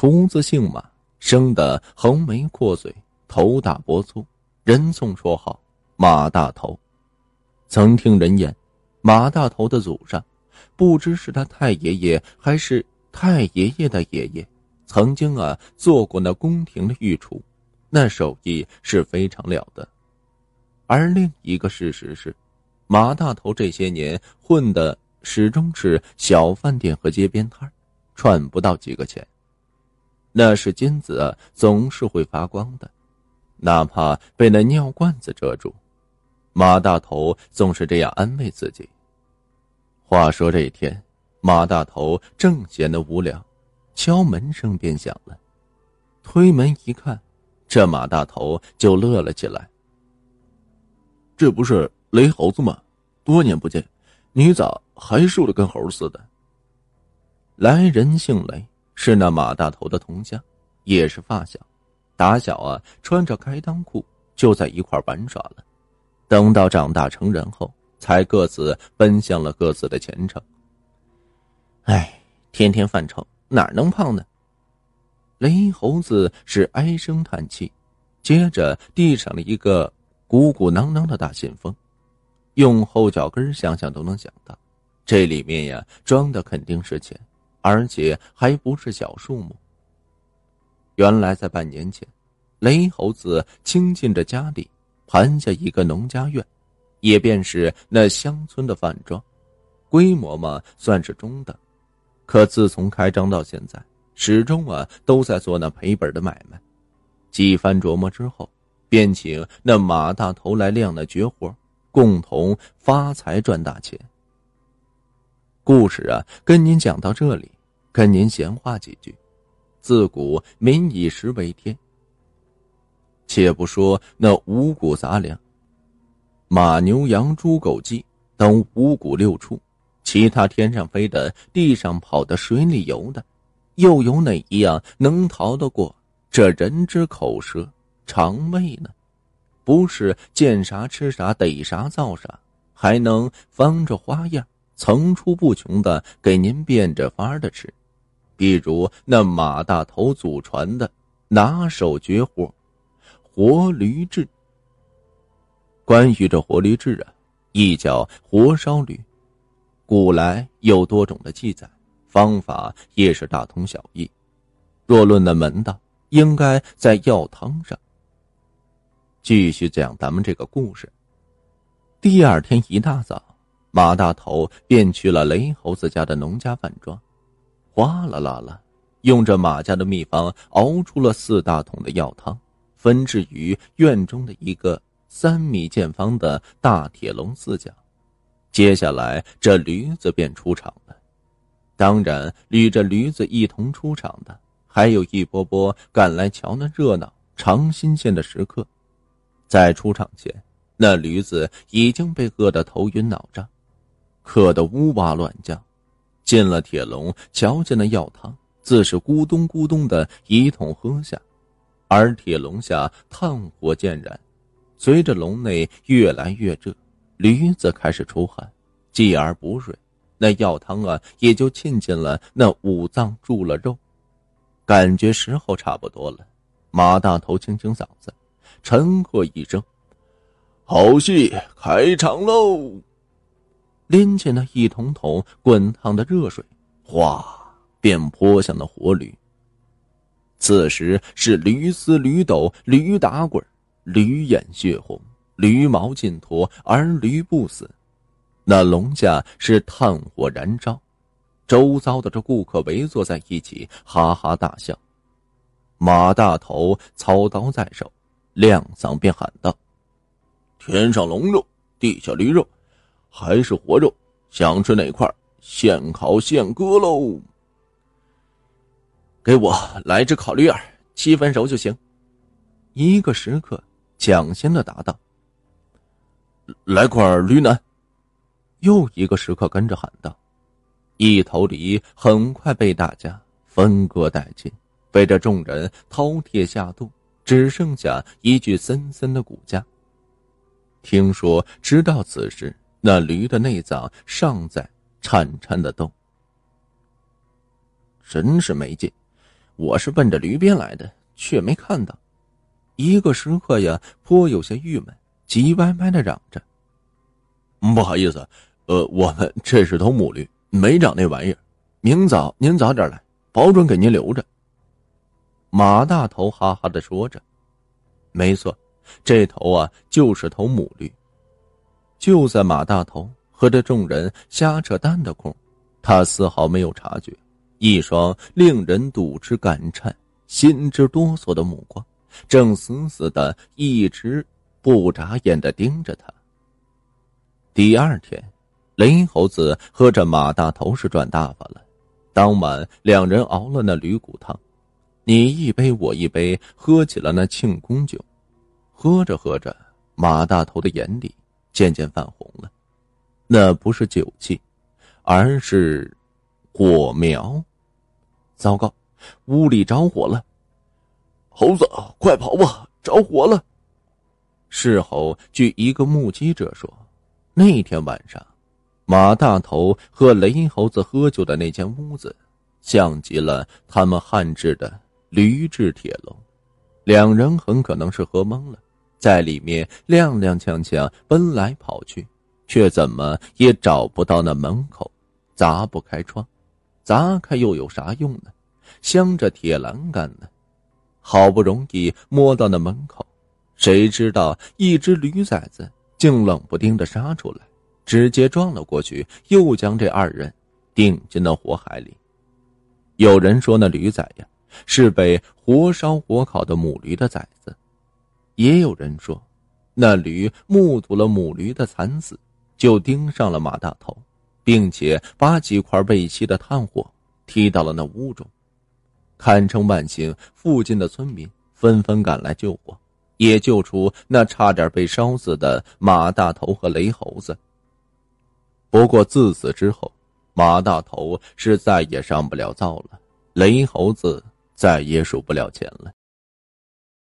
厨子姓马，生得横眉阔嘴，头大脖粗，人送绰号马大头。曾听人言，马大头的祖上，不知是他太爷爷还是太爷爷的爷爷，曾经啊做过那宫廷的御厨，那手艺是非常了得。而另一个事实是，马大头这些年混的始终是小饭店和街边摊赚不到几个钱。那是金子总是会发光的，哪怕被那尿罐子遮住。马大头总是这样安慰自己。话说这一天，马大头正闲得无聊，敲门声便响了。推门一看，这马大头就乐了起来。这不是雷猴子吗？多年不见，你咋还瘦的跟猴似的？来人姓雷。是那马大头的同乡，也是发小，打小啊穿着开裆裤就在一块玩耍了。等到长大成人后，才各自奔向了各自的前程。哎，天天犯愁，哪能胖呢？雷猴子是唉声叹气，接着递上了一个鼓鼓囊囊的大信封，用后脚跟想想都能想到，这里面呀装的肯定是钱。而且还不是小数目。原来在半年前，雷猴子倾尽着家底盘下一个农家院，也便是那乡村的饭庄，规模嘛算是中等。可自从开张到现在，始终啊都在做那赔本的买卖。几番琢磨之后，便请那马大头来亮那绝活，共同发财赚大钱。故事啊，跟您讲到这里，跟您闲话几句。自古民以食为天。且不说那五谷杂粮，马牛羊猪狗鸡等五谷六畜，其他天上飞的、地上跑的、水里游的，又有哪一样能逃得过这人之口舌肠胃呢？不是见啥吃啥，逮啥造啥，还能翻着花样。层出不穷的给您变着法的吃，比如那马大头祖传的拿手绝活——活驴制。关于这活驴制啊，亦叫活烧驴，古来有多种的记载，方法也是大同小异。若论那门道，应该在药汤上。继续讲咱们这个故事。第二天一大早。马大头便去了雷猴子家的农家饭庄，哗啦啦啦，用着马家的秘方熬出了四大桶的药汤，分置于院中的一个三米见方的大铁笼四角。接下来，这驴子便出场了。当然，与着驴子一同出场的，还有一波波赶来瞧那热闹、尝新鲜的食客。在出场前，那驴子已经被饿得头晕脑胀。渴得呜哇乱叫，进了铁笼，瞧见那药汤，自是咕咚咕咚的一通喝下，而铁笼下炭火渐燃，随着笼内越来越热，驴子开始出汗，继而补水，那药汤啊也就沁进了那五脏，入了肉，感觉时候差不多了。马大头清清嗓子，沉喝一声：“好戏开场喽！”拎起那一桶桶滚烫的热水，哗，便泼向那活驴。此时是驴嘶驴抖，驴打滚，驴眼血红，驴毛尽脱，而驴不死。那笼下是炭火燃烧，周遭的这顾客围坐在一起，哈哈大笑。马大头操刀在手，亮嗓便喊道：“天上龙肉，地下驴肉。”还是活肉，想吃哪块，现烤现割喽！给我来只烤驴耳，七分熟就行。一个食客抢先的答道：“来块驴腩。”又一个食客跟着喊道：“一头驴很快被大家分割殆尽，被这众人饕餮下肚，只剩下一具森森的骨架。听说，直到此时。”那驴的内脏尚在颤颤的动，真是没劲！我是奔着驴鞭来的，却没看到。一个食客呀，颇有些郁闷，急歪歪的嚷着：“不好意思，呃，我们这是头母驴，没长那玩意儿。明早您早点来，保准给您留着。”马大头哈哈的说着：“没错，这头啊就是头母驴。”就在马大头和这众人瞎扯淡的空，他丝毫没有察觉，一双令人睹之感颤、心之哆嗦的目光。正死死的，一直不眨眼的盯着他。第二天，雷猴子和着马大头是赚大发了。当晚，两人熬了那驴骨汤，你一杯我一杯，喝起了那庆功酒。喝着喝着，马大头的眼里渐渐泛红了，那不是酒气，而是火苗。糟糕，屋里着火了！猴子，快跑吧！着火了。事后，据一个目击者说，那天晚上，马大头和雷猴子喝酒的那间屋子，像极了他们汉制的驴制铁笼。两人很可能是喝懵了，在里面踉踉跄跄奔来跑去，却怎么也找不到那门口，砸不开窗，砸开又有啥用呢？镶着铁栏杆呢。好不容易摸到那门口，谁知道一只驴崽子竟冷不丁的杀出来，直接撞了过去，又将这二人顶进了火海里。有人说那驴崽呀是被活烧活烤的母驴的崽子，也有人说那驴目睹了母驴的惨死，就盯上了马大头，并且把几块未熄的炭火踢到了那屋中。堪称万幸，附近的村民纷纷赶来救火，也救出那差点被烧死的马大头和雷猴子。不过自此之后，马大头是再也上不了灶了，雷猴子再也数不了钱了。